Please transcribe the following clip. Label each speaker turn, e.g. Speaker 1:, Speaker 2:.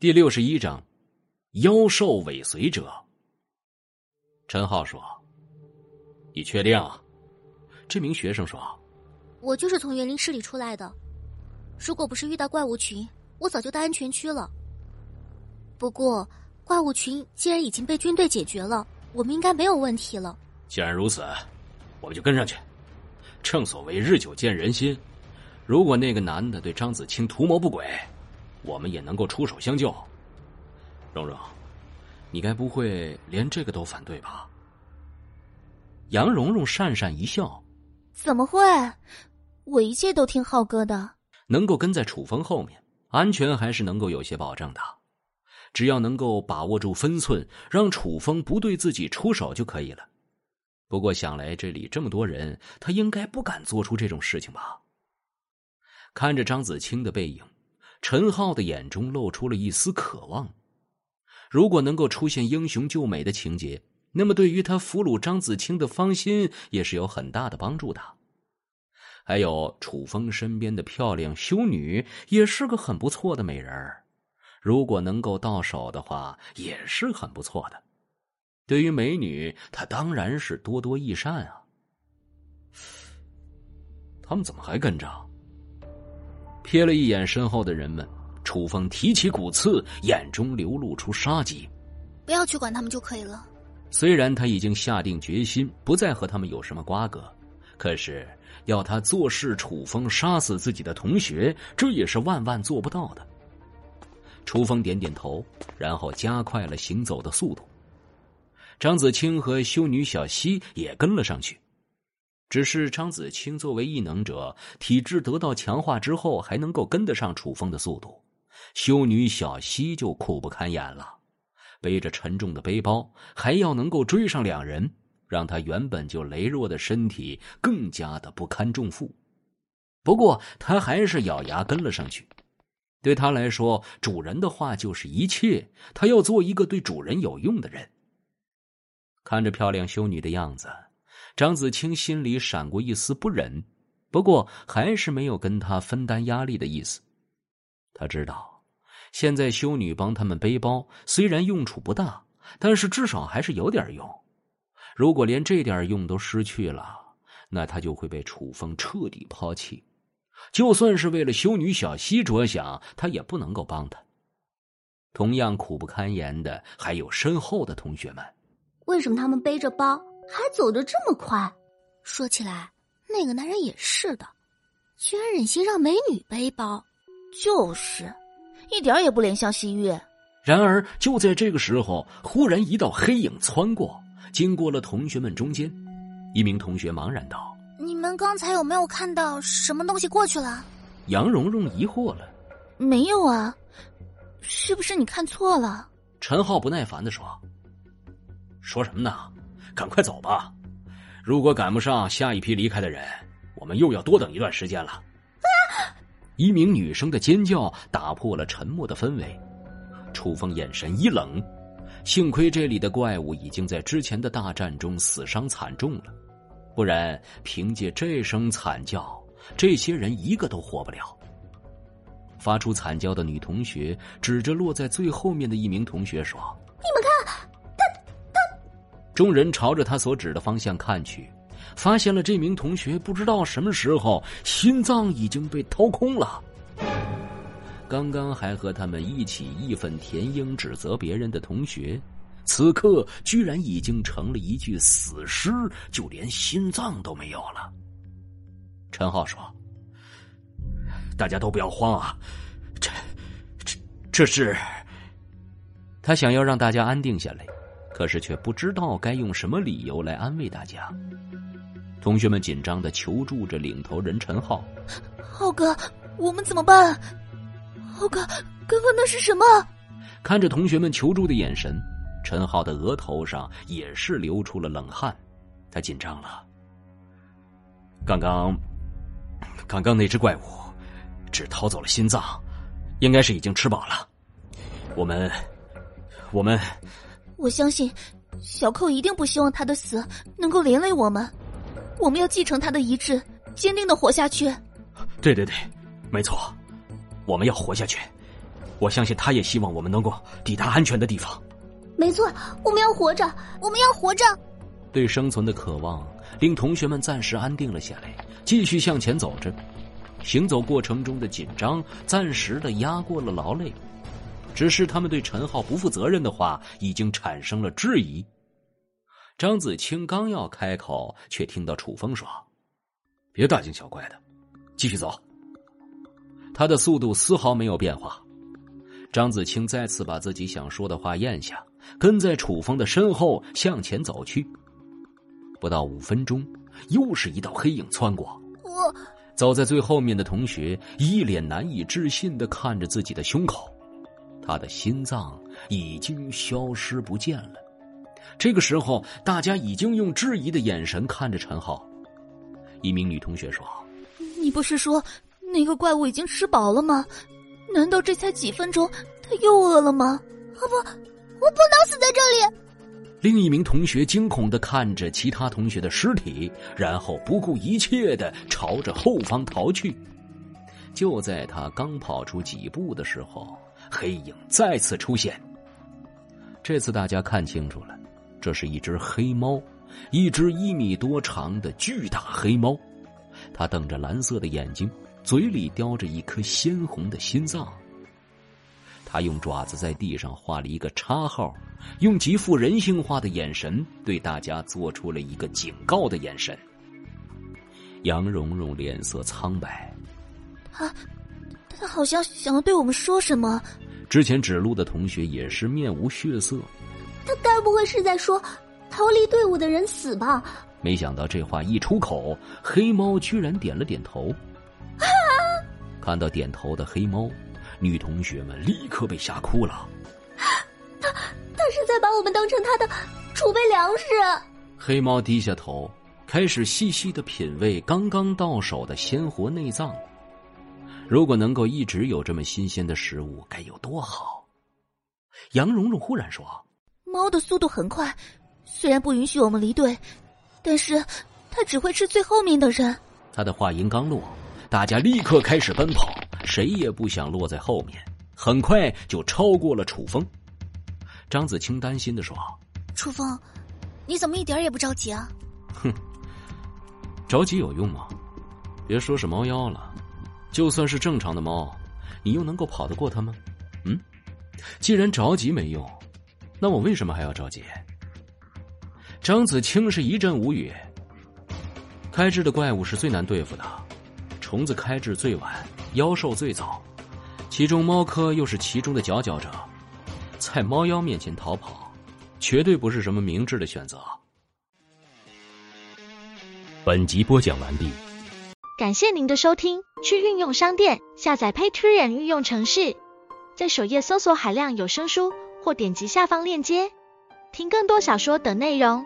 Speaker 1: 第六十一章，妖兽尾随者。陈浩说：“你确定？”这名学生说：“
Speaker 2: 我就是从园林室里出来的。如果不是遇到怪物群，我早就到安全区了。不过，怪物群既然已经被军队解决了，我们应该没有问题了。
Speaker 1: 既然如此，我们就跟上去。正所谓日久见人心，如果那个男的对张子清图谋不轨。”我们也能够出手相救。蓉蓉，你该不会连这个都反对吧？杨蓉蓉讪讪一笑：“
Speaker 2: 怎么会？我一切都听浩哥的。
Speaker 1: 能够跟在楚风后面，安全还是能够有些保证的。只要能够把握住分寸，让楚风不对自己出手就可以了。不过想来这里这么多人，他应该不敢做出这种事情吧？”看着张子清的背影。陈浩的眼中露出了一丝渴望。如果能够出现英雄救美的情节，那么对于他俘虏张子清的芳心也是有很大的帮助的。还有楚风身边的漂亮修女，也是个很不错的美人儿。如果能够到手的话，也是很不错的。对于美女，他当然是多多益善啊。他们怎么还跟着？瞥了一眼身后的人们，楚风提起骨刺，眼中流露出杀机。
Speaker 2: 不要去管他们就可以了。
Speaker 1: 虽然他已经下定决心不再和他们有什么瓜葛，可是要他坐视楚风杀死自己的同学，这也是万万做不到的。楚风点点头，然后加快了行走的速度。张子清和修女小溪也跟了上去。只是张子清作为异能者，体质得到强化之后，还能够跟得上楚风的速度。修女小溪就苦不堪言了，背着沉重的背包，还要能够追上两人，让他原本就羸弱的身体更加的不堪重负。不过他还是咬牙跟了上去。对他来说，主人的话就是一切，他要做一个对主人有用的人。看着漂亮修女的样子。张子清心里闪过一丝不忍，不过还是没有跟他分担压力的意思。他知道，现在修女帮他们背包，虽然用处不大，但是至少还是有点用。如果连这点用都失去了，那他就会被楚风彻底抛弃。就算是为了修女小溪着想，他也不能够帮他。同样苦不堪言的还有身后的同学们。
Speaker 2: 为什么他们背着包？还走得这么快，说起来，那个男人也是的，居然忍心让美女背包，就是，一点也不怜香惜玉。
Speaker 1: 然而就在这个时候，忽然一道黑影窜过，经过了同学们中间，一名同学茫然道：“
Speaker 2: 你们刚才有没有看到什么东西过去了？”
Speaker 1: 杨蓉蓉疑惑了：“
Speaker 2: 没有啊，是不是你看错了？”
Speaker 1: 陈浩不耐烦的说：“说什么呢？”赶快走吧！如果赶不上下一批离开的人，我们又要多等一段时间了。啊！一名女生的尖叫打破了沉默的氛围。楚风眼神一冷，幸亏这里的怪物已经在之前的大战中死伤惨重了，不然凭借这声惨叫，这些人一个都活不了。发出惨叫的女同学指着落在最后面的一名同学说：“
Speaker 2: 你们看。”
Speaker 1: 众人朝着他所指的方向看去，发现了这名同学不知道什么时候心脏已经被掏空了。刚刚还和他们一起义愤填膺指责别人的同学，此刻居然已经成了一具死尸，就连心脏都没有了。陈浩说：“大家都不要慌啊，这、这、这是……”他想要让大家安定下来。可是却不知道该用什么理由来安慰大家。同学们紧张的求助着领头人陈浩：“
Speaker 2: 浩哥，我们怎么办？浩哥，刚刚那是什么？”
Speaker 1: 看着同学们求助的眼神，陈浩的额头上也是流出了冷汗。他紧张了。刚刚，刚刚那只怪物只掏走了心脏，应该是已经吃饱了。我们，我们。
Speaker 2: 我相信，小寇一定不希望他的死能够连累我们。我们要继承他的遗志，坚定的活下去。
Speaker 1: 对对对，没错，我们要活下去。我相信他也希望我们能够抵达安全的地方。
Speaker 2: 没错，我们要活着，我们要活着。
Speaker 1: 对生存的渴望令同学们暂时安定了下来，继续向前走着。行走过程中的紧张暂时的压过了劳累，只是他们对陈浩不负责任的话已经产生了质疑。张子清刚要开口，却听到楚风说：“别大惊小怪的，继续走。”他的速度丝毫没有变化。张子清再次把自己想说的话咽下，跟在楚风的身后向前走去。不到五分钟，又是一道黑影窜过。
Speaker 2: 我
Speaker 1: 走在最后面的同学一脸难以置信的看着自己的胸口，他的心脏已经消失不见了。这个时候，大家已经用质疑的眼神看着陈浩。一名女同学说：“
Speaker 2: 你不是说那个怪物已经吃饱了吗？难道这才几分钟，他又饿了吗？啊不，我不能死在这里！”
Speaker 1: 另一名同学惊恐的看着其他同学的尸体，然后不顾一切的朝着后方逃去。就在他刚跑出几步的时候，黑影再次出现。这次大家看清楚了，这是一只黑猫，一只一米多长的巨大黑猫。它瞪着蓝色的眼睛，嘴里叼着一颗鲜红的心脏。他用爪子在地上画了一个叉号，用极富人性化的眼神对大家做出了一个警告的眼神。杨蓉蓉脸色苍白，
Speaker 2: 啊，他好像想要对我们说什么。
Speaker 1: 之前指路的同学也是面无血色。
Speaker 2: 他该不会是在说逃离队伍的人死吧？
Speaker 1: 没想到这话一出口，黑猫居然点了点头。啊！看到点头的黑猫。女同学们立刻被吓哭了。
Speaker 2: 他他是在把我们当成他的储备粮食。
Speaker 1: 黑猫低下头，开始细细的品味刚刚到手的鲜活内脏。如果能够一直有这么新鲜的食物，该有多好！杨蓉蓉忽然说：“
Speaker 2: 猫的速度很快，虽然不允许我们离队，但是它只会吃最后面的人。”
Speaker 1: 他的话音刚落，大家立刻开始奔跑。谁也不想落在后面，很快就超过了楚风。张子清担心的说：“
Speaker 2: 楚风，你怎么一点也不着急啊？”“
Speaker 1: 哼，着急有用吗？别说是猫妖了，就算是正常的猫，你又能够跑得过它吗？嗯，既然着急没用，那我为什么还要着急？”张子清是一阵无语。开智的怪物是最难对付的，虫子开智最晚。妖兽最早，其中猫科又是其中的佼佼者，在猫妖面前逃跑，绝对不是什么明智的选择。本集播讲完毕，
Speaker 3: 感谢您的收听。去运用商店下载 Patreon 运用城市，在首页搜索海量有声书，或点击下方链接听更多小说等内容。